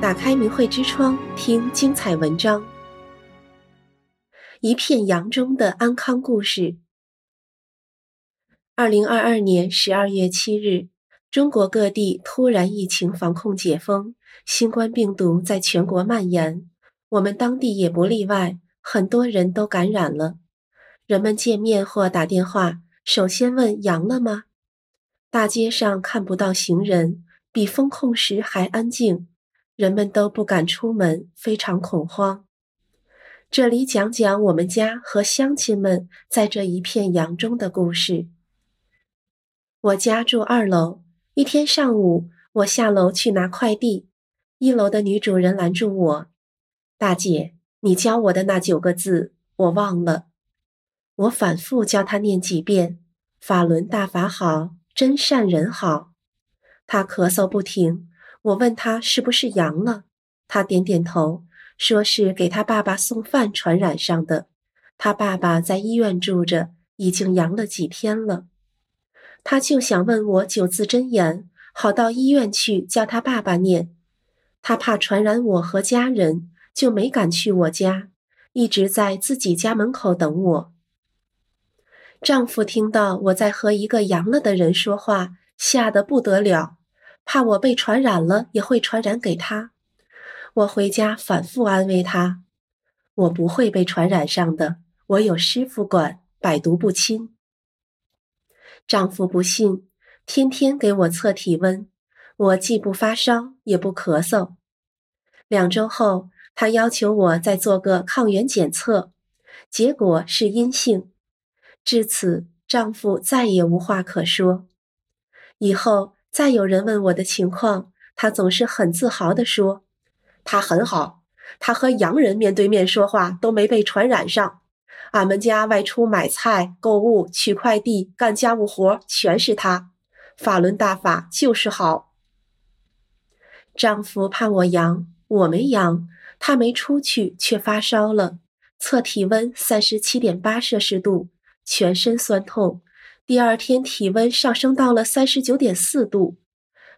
打开明慧之窗，听精彩文章。一片阳中的安康故事。二零二二年十二月七日，中国各地突然疫情防控解封，新冠病毒在全国蔓延，我们当地也不例外，很多人都感染了。人们见面或打电话，首先问阳了吗？大街上看不到行人，比封控时还安静。人们都不敢出门，非常恐慌。这里讲讲我们家和乡亲们在这一片阳中的故事。我家住二楼，一天上午，我下楼去拿快递，一楼的女主人拦住我：“大姐，你教我的那九个字，我忘了。”我反复教她念几遍：“法轮大法好，真善人好。”她咳嗽不停。我问他是不是阳了，他点点头，说是给他爸爸送饭传染上的。他爸爸在医院住着，已经阳了几天了。他就想问我九字真言，好到医院去叫他爸爸念。他怕传染我和家人，就没敢去我家，一直在自己家门口等我。丈夫听到我在和一个阳了的人说话，吓得不得了。怕我被传染了，也会传染给他。我回家反复安慰他：“我不会被传染上的，我有师傅管，百毒不侵。”丈夫不信，天天给我测体温，我既不发烧，也不咳嗽。两周后，他要求我再做个抗原检测，结果是阴性。至此，丈夫再也无话可说。以后，再有人问我的情况，他总是很自豪地说：“他很好，他和洋人面对面说话都没被传染上。俺们家外出买菜、购物、取快递、干家务活，全是他。法轮大法就是好。”丈夫怕我阳，我没阳，他没出去却发烧了，测体温三十七点八摄氏度，全身酸痛。第二天体温上升到了三十九点四度，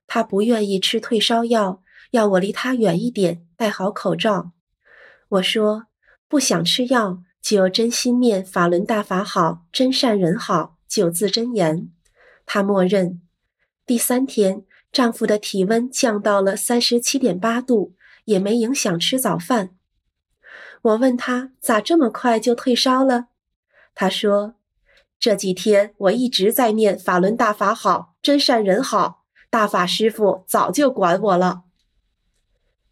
他不愿意吃退烧药，要我离他远一点，戴好口罩。我说不想吃药，就真心念法轮大法好，真善人好九字真言。他默认。第三天，丈夫的体温降到了三十七点八度，也没影响吃早饭。我问他咋这么快就退烧了？他说。这几天我一直在念法轮大法好，真善人好，大法师父早就管我了。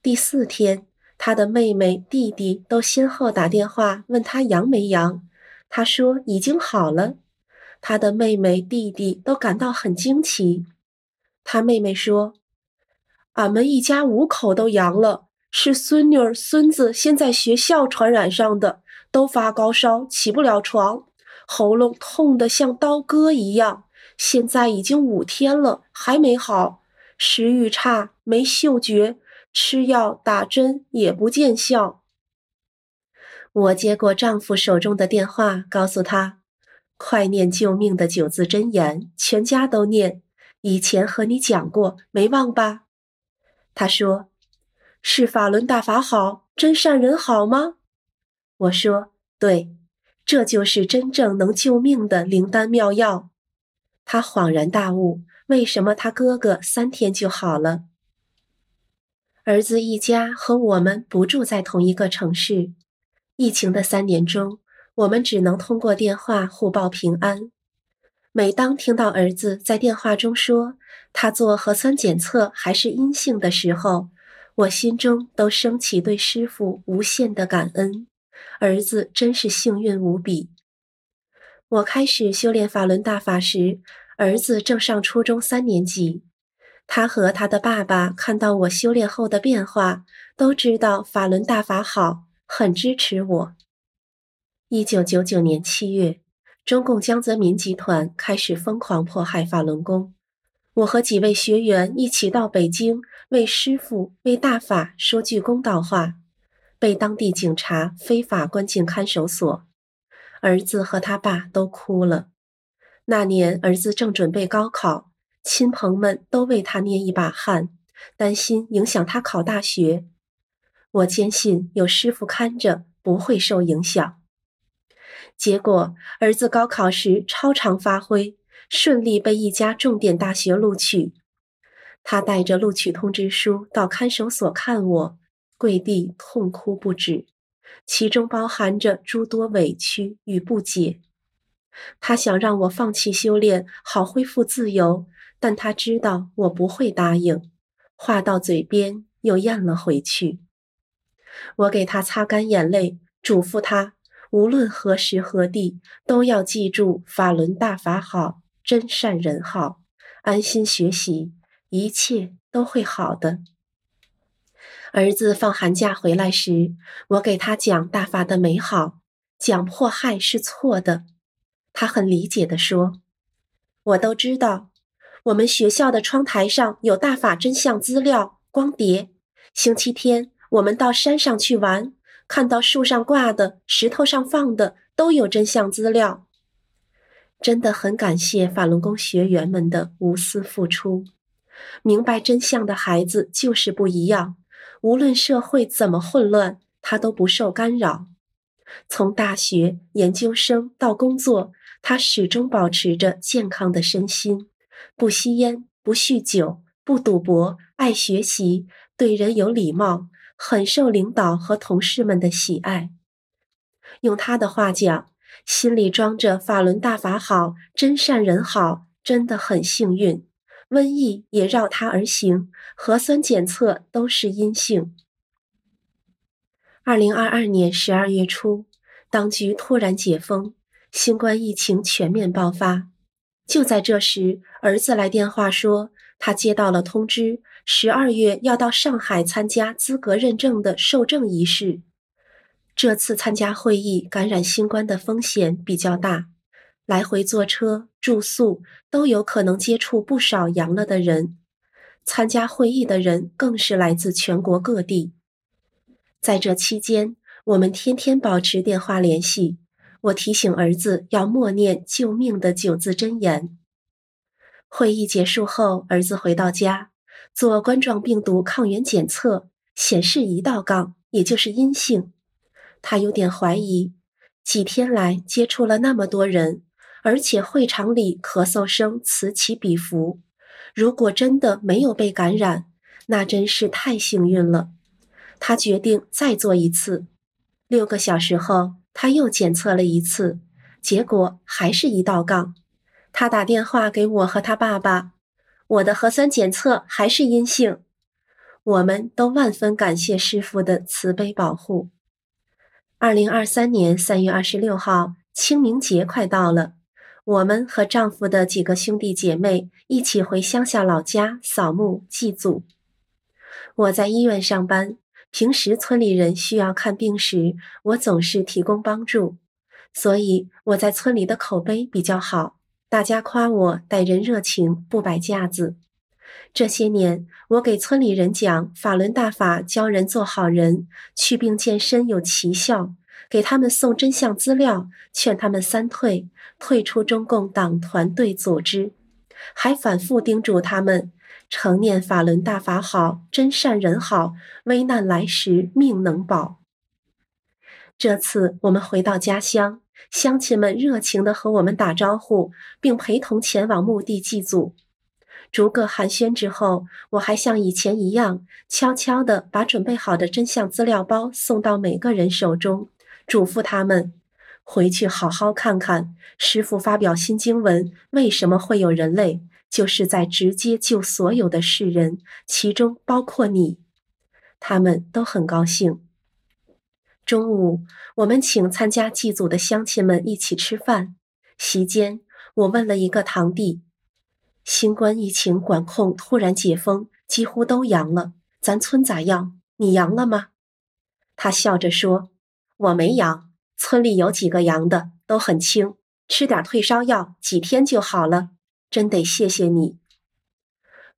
第四天，他的妹妹、弟弟都先后打电话问他阳没阳，他说已经好了。他的妹妹、弟弟都感到很惊奇。他妹妹说：“俺们一家五口都阳了，是孙女儿、孙子先在学校传染上的，都发高烧，起不了床。”喉咙痛得像刀割一样，现在已经五天了，还没好。食欲差，没嗅觉，吃药打针也不见效。我接过丈夫手中的电话，告诉他：“快念救命的九字真言，全家都念。以前和你讲过，没忘吧？”他说：“是法轮大法好，真善人好吗？”我说：“对。”这就是真正能救命的灵丹妙药。他恍然大悟，为什么他哥哥三天就好了？儿子一家和我们不住在同一个城市，疫情的三年中，我们只能通过电话互报平安。每当听到儿子在电话中说他做核酸检测还是阴性的时候，我心中都升起对师父无限的感恩。儿子真是幸运无比。我开始修炼法轮大法时，儿子正上初中三年级。他和他的爸爸看到我修炼后的变化，都知道法轮大法好，很支持我。一九九九年七月，中共江泽民集团开始疯狂迫害法轮功。我和几位学员一起到北京，为师父、为大法说句公道话。被当地警察非法关进看守所，儿子和他爸都哭了。那年儿子正准备高考，亲朋们都为他捏一把汗，担心影响他考大学。我坚信有师傅看着，不会受影响。结果，儿子高考时超常发挥，顺利被一家重点大学录取。他带着录取通知书到看守所看我，跪地痛哭不止，其中包含着诸多委屈与不解。他想让我放弃修炼，好恢复自由，但他知道我不会答应，话到嘴边又咽了回去。我给他擦干眼泪，嘱咐他，无论何时何地，都要记住法轮大法好，真善人好，安心学习，一切都会好的。儿子放寒假回来时，我给他讲大法的美好，讲迫害是错的。他很理解地说：“我都知道，我们学校的窗台上有大法真相资料光碟。星期天我们到山上去玩，看到树上挂的、石头上放的都有真相资料。真的很感谢法轮功学员们的无私付出。明白真相的孩子就是不一样，无论社会怎么混乱，他都不受干扰。从大学、研究生到工作。”他始终保持着健康的身心，不吸烟，不酗酒，不赌博，爱学习，对人有礼貌，很受领导和同事们的喜爱。用他的话讲，心里装着法轮大法好，真善人好，真的很幸运。瘟疫也绕他而行，核酸检测都是阴性。二零二二年十二月初，当局突然解封。新冠疫情全面爆发，就在这时，儿子来电话说，他接到了通知，十二月要到上海参加资格认证的受证仪式。这次参加会议感染新冠的风险比较大，来回坐车、住宿都有可能接触不少阳了的人。参加会议的人更是来自全国各地。在这期间，我们天天保持电话联系。我提醒儿子要默念救命的九字真言。会议结束后，儿子回到家做冠状病毒抗原检测，显示一道杠，也就是阴性。他有点怀疑，几天来接触了那么多人，而且会场里咳嗽声此起彼伏。如果真的没有被感染，那真是太幸运了。他决定再做一次。六个小时后。他又检测了一次，结果还是一道杠。他打电话给我和他爸爸，我的核酸检测还是阴性。我们都万分感谢师傅的慈悲保护。二零二三年三月二十六号，清明节快到了，我们和丈夫的几个兄弟姐妹一起回乡下老家扫墓祭祖。我在医院上班。平时村里人需要看病时，我总是提供帮助，所以我在村里的口碑比较好。大家夸我待人热情，不摆架子。这些年，我给村里人讲法轮大法，教人做好人，祛病健身有奇效，给他们送真相资料，劝他们三退，退出中共党团队组织，还反复叮嘱他们。常念法轮大法好，真善人好，危难来时命能保。这次我们回到家乡，乡亲们热情地和我们打招呼，并陪同前往墓地祭祖。逐个寒暄之后，我还像以前一样，悄悄地把准备好的真相资料包送到每个人手中，嘱咐他们回去好好看看师父发表新经文，为什么会有人类。就是在直接救所有的世人，其中包括你，他们都很高兴。中午，我们请参加祭祖的乡亲们一起吃饭。席间，我问了一个堂弟：“新冠疫情管控突然解封，几乎都阳了，咱村咋样？你阳了吗？”他笑着说：“我没阳，村里有几个阳的，都很轻，吃点退烧药，几天就好了。”真得谢谢你。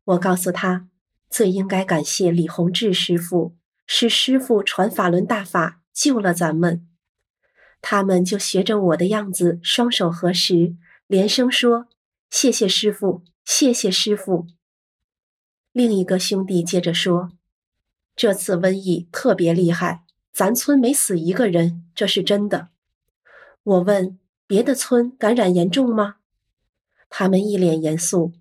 我告诉他，最应该感谢李洪志师傅，是师傅传法轮大法救了咱们。他们就学着我的样子，双手合十，连声说：“谢谢师傅，谢谢师傅。”另一个兄弟接着说：“这次瘟疫特别厉害，咱村没死一个人，这是真的。”我问：“别的村感染严重吗？”他们一脸严肃：“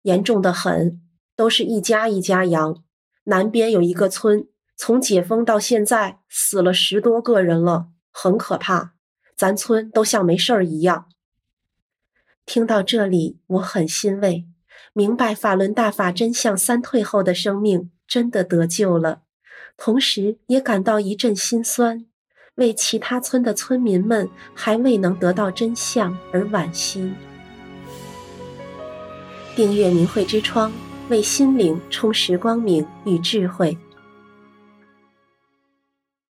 严重的很，都是一家一家阳。南边有一个村，从解封到现在死了十多个人了，很可怕。咱村都像没事儿一样。”听到这里，我很欣慰。明白法轮大法真相三退后的生命真的得救了，同时也感到一阵心酸，为其他村的村民们还未能得到真相而惋惜。订阅明慧之窗，为心灵充实光明与智慧。